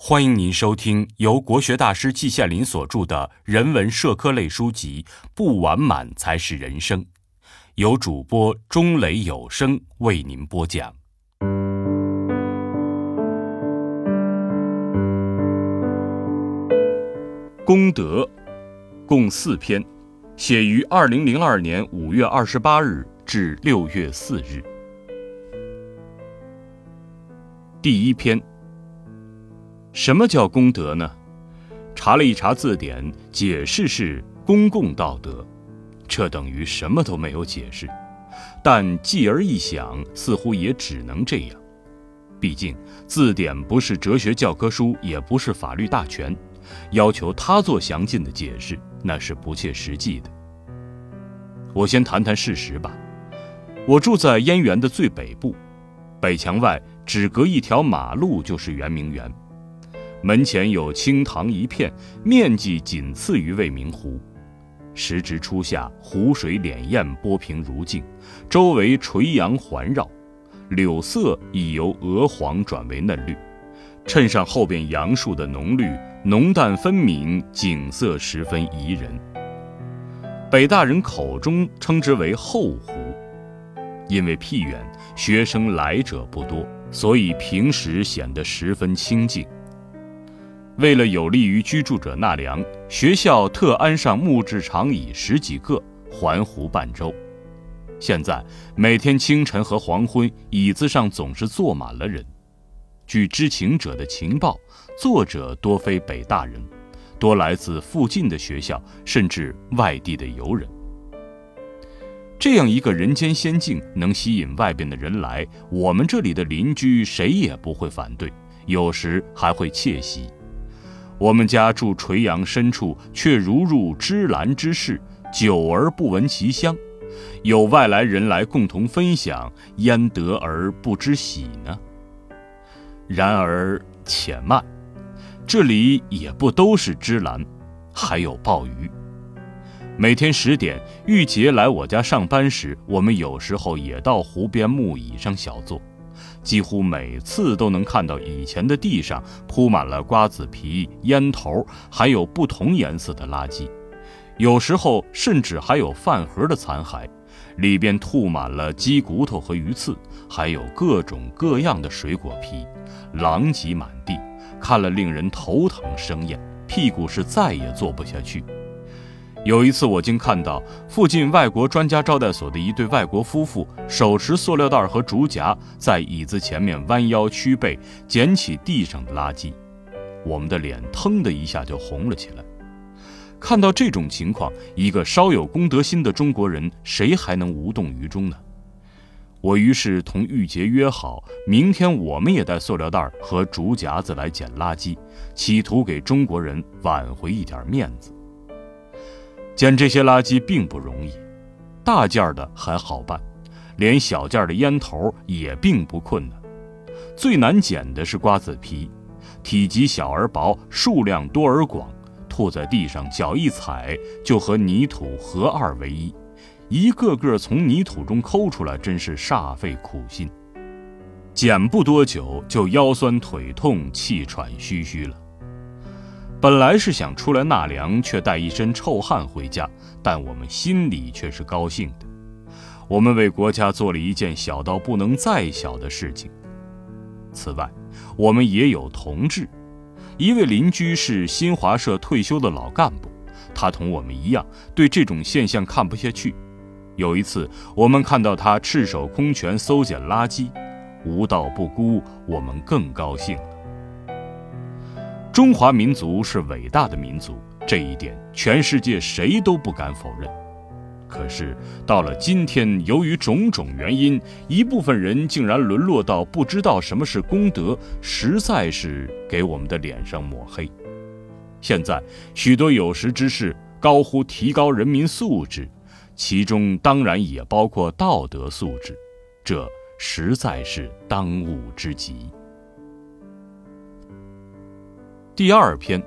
欢迎您收听由国学大师季羡林所著的人文社科类书籍《不完满才是人生》，由主播钟雷有声为您播讲。功德，共四篇，写于二零零二年五月二十八日至六月四日。第一篇。什么叫功德呢？查了一查字典，解释是公共道德，这等于什么都没有解释。但继而一想，似乎也只能这样。毕竟字典不是哲学教科书，也不是法律大全，要求他做详尽的解释，那是不切实际的。我先谈谈事实吧。我住在燕园的最北部，北墙外只隔一条马路就是圆明园。门前有青塘一片，面积仅次于未名湖。时值初夏，湖水潋滟，波平如镜，周围垂杨环绕，柳色已由鹅黄转为嫩绿，衬上后边杨树的浓绿，浓淡分明，景色十分宜人。北大人口中称之为后湖，因为僻远，学生来者不多，所以平时显得十分清静。为了有利于居住者纳凉，学校特安上木质长椅十几个，环湖半周。现在每天清晨和黄昏，椅子上总是坐满了人。据知情者的情报，作者多非北大人，多来自附近的学校，甚至外地的游人。这样一个人间仙境，能吸引外边的人来，我们这里的邻居谁也不会反对，有时还会窃喜。我们家住垂杨深处，却如入芝兰之室，久而不闻其香。有外来人来共同分享，焉得而不知喜呢？然而且慢，这里也不都是芝兰，还有鲍鱼。每天十点，玉洁来我家上班时，我们有时候也到湖边木椅上小坐。几乎每次都能看到以前的地上铺满了瓜子皮、烟头，还有不同颜色的垃圾，有时候甚至还有饭盒的残骸，里边吐满了鸡骨头和鱼刺，还有各种各样的水果皮，狼藉满地，看了令人头疼生厌，屁股是再也坐不下去。有一次，我竟看到附近外国专家招待所的一对外国夫妇手持塑料袋和竹夹，在椅子前面弯腰屈背捡起地上的垃圾，我们的脸腾的一下就红了起来。看到这种情况，一个稍有公德心的中国人，谁还能无动于衷呢？我于是同玉洁约好，明天我们也带塑料袋和竹夹子来捡垃圾，企图给中国人挽回一点面子。捡这些垃圾并不容易，大件的还好办，连小件的烟头也并不困难。最难捡的是瓜子皮，体积小而薄，数量多而广，吐在地上，脚一踩就和泥土合二为一，一个个从泥土中抠出来，真是煞费苦心。捡不多久就腰酸腿痛、气喘吁吁了。本来是想出来纳凉，却带一身臭汗回家，但我们心里却是高兴的。我们为国家做了一件小到不能再小的事情。此外，我们也有同志，一位邻居是新华社退休的老干部，他同我们一样对这种现象看不下去。有一次，我们看到他赤手空拳搜捡垃圾，无道不孤，我们更高兴了。中华民族是伟大的民族，这一点全世界谁都不敢否认。可是到了今天，由于种种原因，一部分人竟然沦落到不知道什么是功德，实在是给我们的脸上抹黑。现在许多有识之士高呼提高人民素质，其中当然也包括道德素质，这实在是当务之急。第二篇，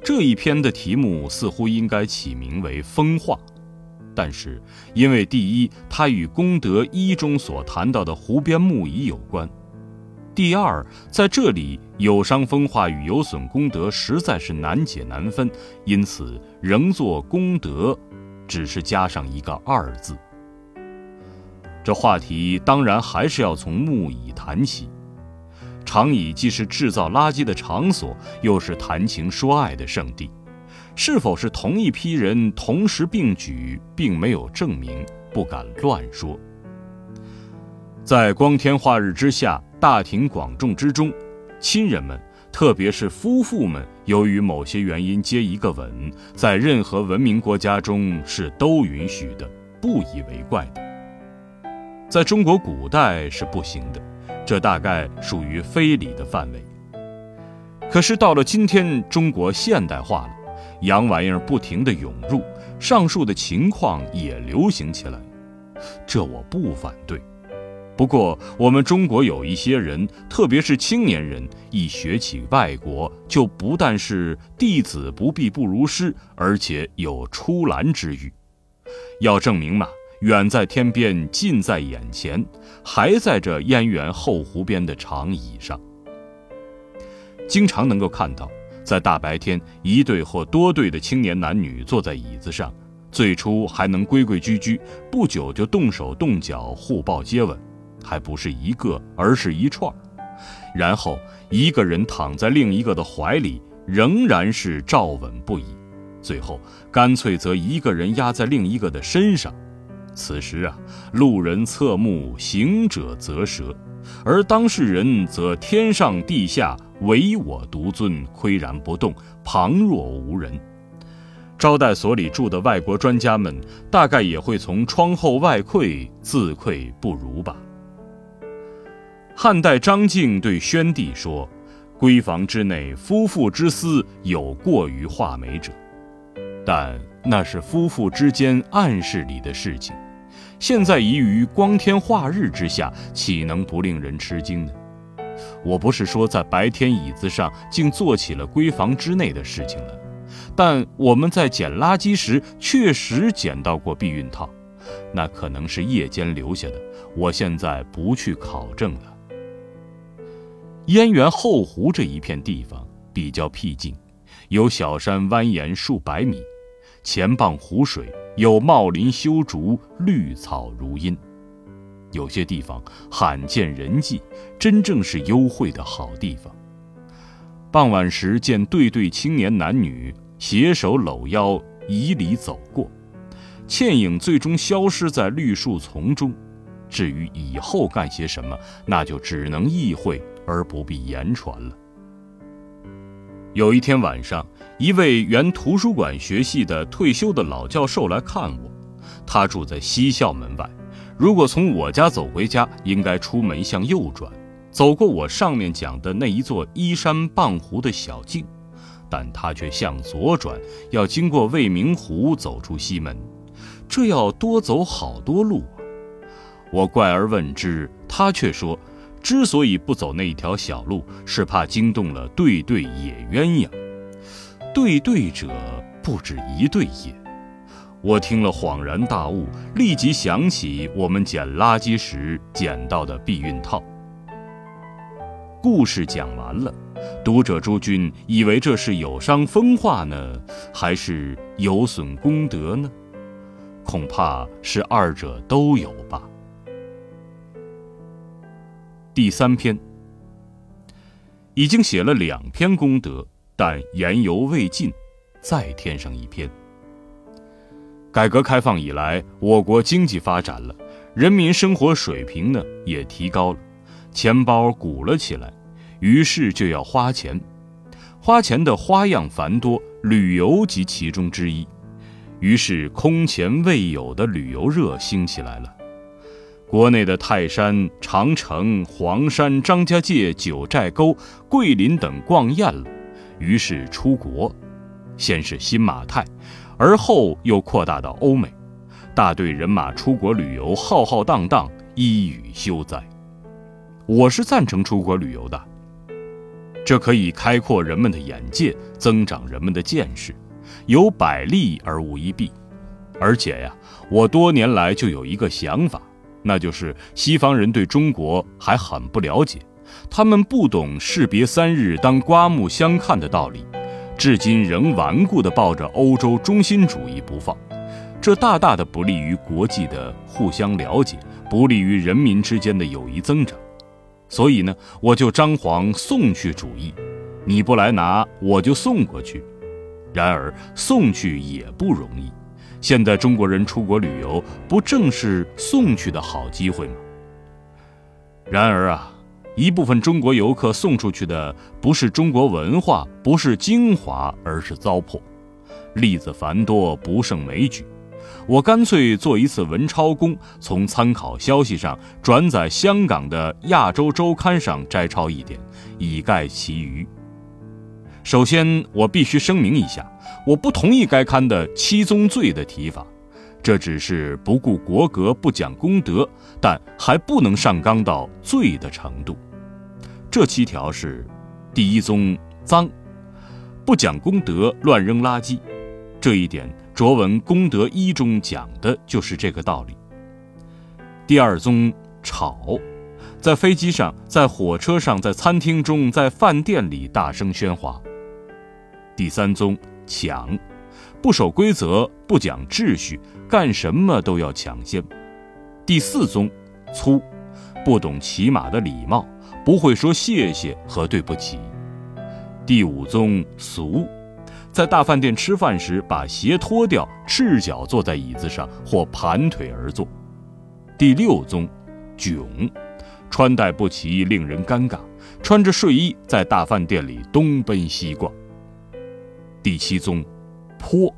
这一篇的题目似乎应该起名为“风化”，但是因为第一，它与功德一中所谈到的湖边木椅有关；第二，在这里有伤风化与有损功德实在是难解难分，因此仍作功德，只是加上一个“二”字。这话题当然还是要从木椅谈起。长椅既是制造垃圾的场所，又是谈情说爱的圣地，是否是同一批人同时并举，并没有证明，不敢乱说。在光天化日之下。大庭广众之中，亲人们，特别是夫妇们，由于某些原因接一个吻，在任何文明国家中是都允许的，不以为怪的。在中国古代是不行的，这大概属于非礼的范围。可是到了今天，中国现代化了，洋玩意儿不停地涌入，上述的情况也流行起来，这我不反对。不过，我们中国有一些人，特别是青年人，一学起外国，就不但是弟子不必不如师，而且有出兰之欲。要证明嘛，远在天边，近在眼前，还在这燕园后湖边的长椅上。经常能够看到，在大白天，一对或多对的青年男女坐在椅子上，最初还能规规矩矩，不久就动手动脚，互抱接吻。还不是一个，而是一串然后一个人躺在另一个的怀里，仍然是照吻不已。最后干脆则一个人压在另一个的身上。此时啊，路人侧目，行者则舌，而当事人则天上地下唯我独尊，岿然不动，旁若无人。招待所里住的外国专家们，大概也会从窗后外窥，自愧不如吧。汉代张敬对宣帝说：“闺房之内，夫妇之私有过于画眉者，但那是夫妇之间暗室里的事情。现在移于光天化日之下，岂能不令人吃惊呢？我不是说在白天椅子上竟做起了闺房之内的事情了，但我们在捡垃圾时确实捡到过避孕套，那可能是夜间留下的。我现在不去考证了。”燕园后湖这一片地方比较僻静，有小山蜿蜒数百米，前傍湖水，有茂林修竹，绿草如茵。有些地方罕见人迹，真正是幽会的好地方。傍晚时见对对青年男女携手搂腰迤逦走过，倩影最终消失在绿树丛中。至于以后干些什么，那就只能意会。而不必言传了。有一天晚上，一位原图书馆学系的退休的老教授来看我，他住在西校门外。如果从我家走回家，应该出门向右转，走过我上面讲的那一座依山傍湖的小径，但他却向左转，要经过未名湖走出西门，这要多走好多路啊！我怪而问之，他却说。之所以不走那一条小路，是怕惊动了对对野鸳鸯。对对者不止一对也。我听了恍然大悟，立即想起我们捡垃圾时捡到的避孕套。故事讲完了，读者诸君以为这是有伤风化呢，还是有损功德呢？恐怕是二者都有吧。第三篇，已经写了两篇功德，但言犹未尽，再添上一篇。改革开放以来，我国经济发展了，人民生活水平呢也提高了，钱包鼓了起来，于是就要花钱，花钱的花样繁多，旅游即其中之一，于是空前未有的旅游热兴起来了。国内的泰山、长城、黄山、张家界、九寨沟、桂林等逛厌了，于是出国，先是新马泰，而后又扩大到欧美，大队人马出国旅游，浩浩荡荡，一语休哉。我是赞成出国旅游的，这可以开阔人们的眼界，增长人们的见识，有百利而无一弊。而且呀，我多年来就有一个想法。那就是西方人对中国还很不了解，他们不懂士别三日当刮目相看的道理，至今仍顽固地抱着欧洲中心主义不放，这大大的不利于国际的互相了解，不利于人民之间的友谊增长。所以呢，我就张皇送去主义，你不来拿，我就送过去。然而送去也不容易。现在中国人出国旅游，不正是送去的好机会吗？然而啊，一部分中国游客送出去的不是中国文化，不是精华，而是糟粕。例子繁多，不胜枚举。我干脆做一次文抄工，从参考消息上转载香港的《亚洲周刊》上摘抄一点，以盖其余。首先，我必须声明一下，我不同意该刊的“七宗罪”的提法，这只是不顾国格、不讲公德，但还不能上纲到罪的程度。这七条是：第一宗脏，不讲公德，乱扔垃圾，这一点卓文《功德一》中讲的就是这个道理。第二宗吵，在飞机上、在火车上、在餐厅中、在饭店里大声喧哗。第三宗抢，不守规则，不讲秩序，干什么都要抢先。第四宗粗，不懂起码的礼貌，不会说谢谢和对不起。第五宗俗，在大饭店吃饭时把鞋脱掉，赤脚坐在椅子上或盘腿而坐。第六宗囧，穿戴不齐，令人尴尬，穿着睡衣在大饭店里东奔西逛。第七宗，泼，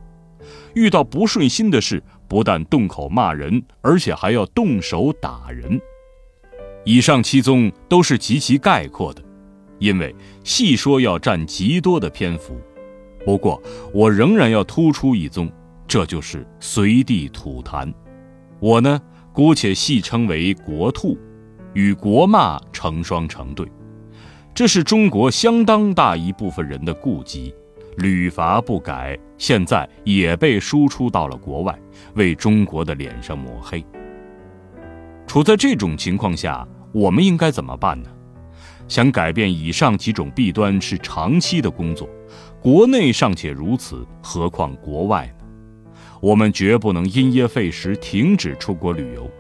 遇到不顺心的事，不但动口骂人，而且还要动手打人。以上七宗都是极其概括的，因为细说要占极多的篇幅。不过我仍然要突出一宗，这就是随地吐痰。我呢，姑且戏称为“国吐”，与国骂成双成对。这是中国相当大一部分人的痼疾。屡罚不改，现在也被输出到了国外，为中国的脸上抹黑。处在这种情况下，我们应该怎么办呢？想改变以上几种弊端是长期的工作，国内尚且如此，何况国外呢？我们绝不能因噎废食，停止出国旅游。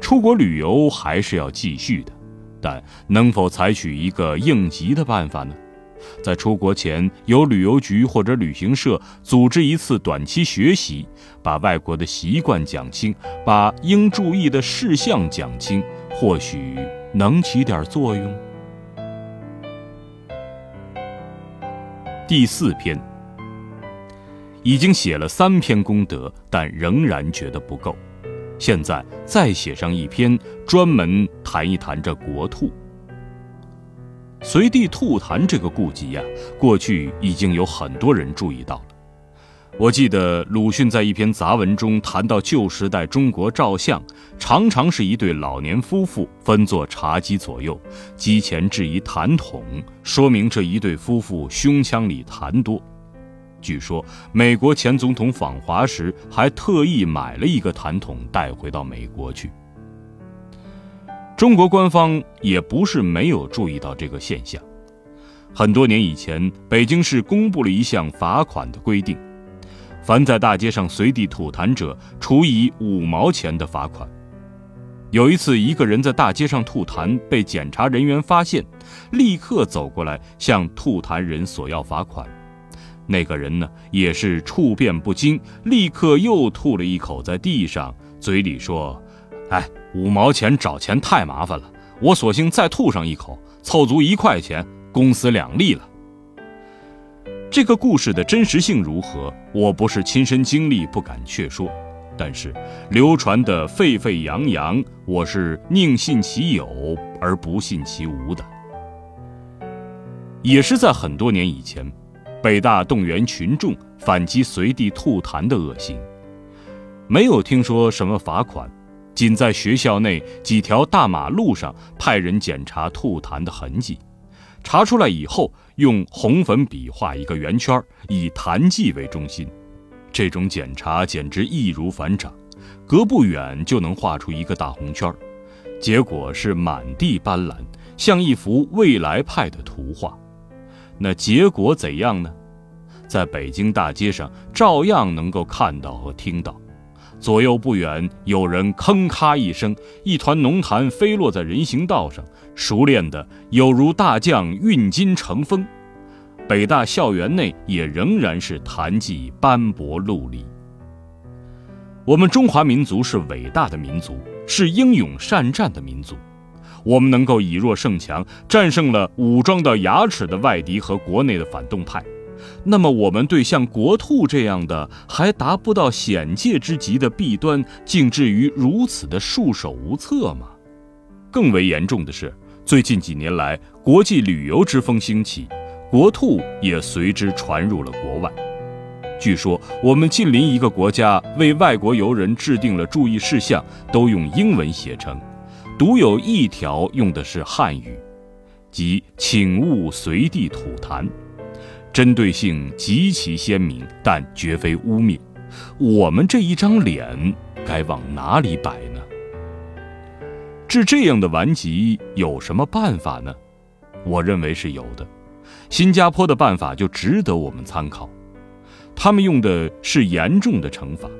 出国旅游还是要继续的，但能否采取一个应急的办法呢？在出国前，由旅游局或者旅行社组织一次短期学习，把外国的习惯讲清，把应注意的事项讲清，或许能起点作用。第四篇，已经写了三篇功德，但仍然觉得不够，现在再写上一篇，专门谈一谈这国兔。随地吐痰这个痼疾呀，过去已经有很多人注意到了。我记得鲁迅在一篇杂文中谈到旧时代中国照相，常常是一对老年夫妇分坐茶几左右，机前置一痰桶，说明这一对夫妇胸腔里痰多。据说美国前总统访华时还特意买了一个痰桶带回到美国去。中国官方也不是没有注意到这个现象。很多年以前，北京市公布了一项罚款的规定：凡在大街上随地吐痰者，处以五毛钱的罚款。有一次，一个人在大街上吐痰，被检查人员发现，立刻走过来向吐痰人索要罚款。那个人呢，也是处变不惊，立刻又吐了一口在地上，嘴里说：“哎。”五毛钱找钱太麻烦了，我索性再吐上一口，凑足一块钱，公私两利了。这个故事的真实性如何？我不是亲身经历，不敢确说。但是流传的沸沸扬扬，我是宁信其有而不信其无的。也是在很多年以前，北大动员群众反击随地吐痰的恶行，没有听说什么罚款。仅在学校内几条大马路上派人检查吐痰的痕迹，查出来以后，用红粉笔画一个圆圈，以痰迹为中心。这种检查简直易如反掌，隔不远就能画出一个大红圈。结果是满地斑斓，像一幅未来派的图画。那结果怎样呢？在北京大街上，照样能够看到和听到。左右不远，有人吭咔一声，一团浓痰飞落在人行道上，熟练的有如大将运金成风。北大校园内也仍然是痰迹斑驳陆离。我们中华民族是伟大的民族，是英勇善战的民族。我们能够以弱胜强，战胜了武装到牙齿的外敌和国内的反动派。那么，我们对像国兔这样的还达不到险界之极的弊端，竟至于如此的束手无策吗？更为严重的是，最近几年来，国际旅游之风兴起，国兔也随之传入了国外。据说，我们近邻一个国家为外国游人制定了注意事项，都用英文写成，独有一条用的是汉语，即“请勿随地吐痰”。针对性极其鲜明，但绝非污蔑。我们这一张脸该往哪里摆呢？治这样的顽疾有什么办法呢？我认为是有的。新加坡的办法就值得我们参考。他们用的是严重的惩罚。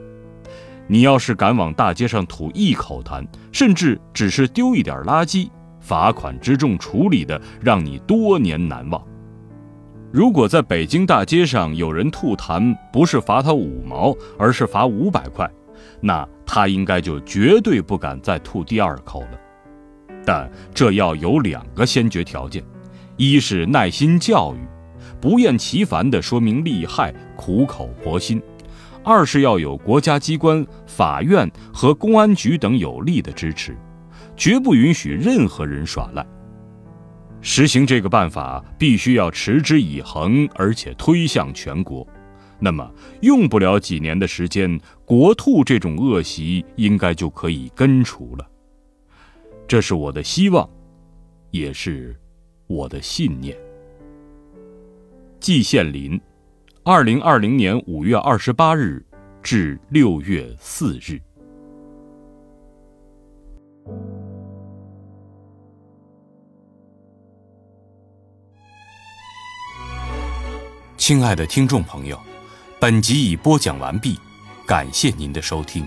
你要是敢往大街上吐一口痰，甚至只是丢一点垃圾，罚款之重，处理的让你多年难忘。如果在北京大街上有人吐痰，不是罚他五毛，而是罚五百块，那他应该就绝对不敢再吐第二口了。但这要有两个先决条件：一是耐心教育，不厌其烦地说明利害，苦口婆心；二是要有国家机关、法院和公安局等有力的支持，绝不允许任何人耍赖。实行这个办法必须要持之以恒，而且推向全国。那么，用不了几年的时间，国兔这种恶习应该就可以根除了。这是我的希望，也是我的信念。季羡林，二零二零年五月二十八日至六月四日。亲爱的听众朋友，本集已播讲完毕，感谢您的收听。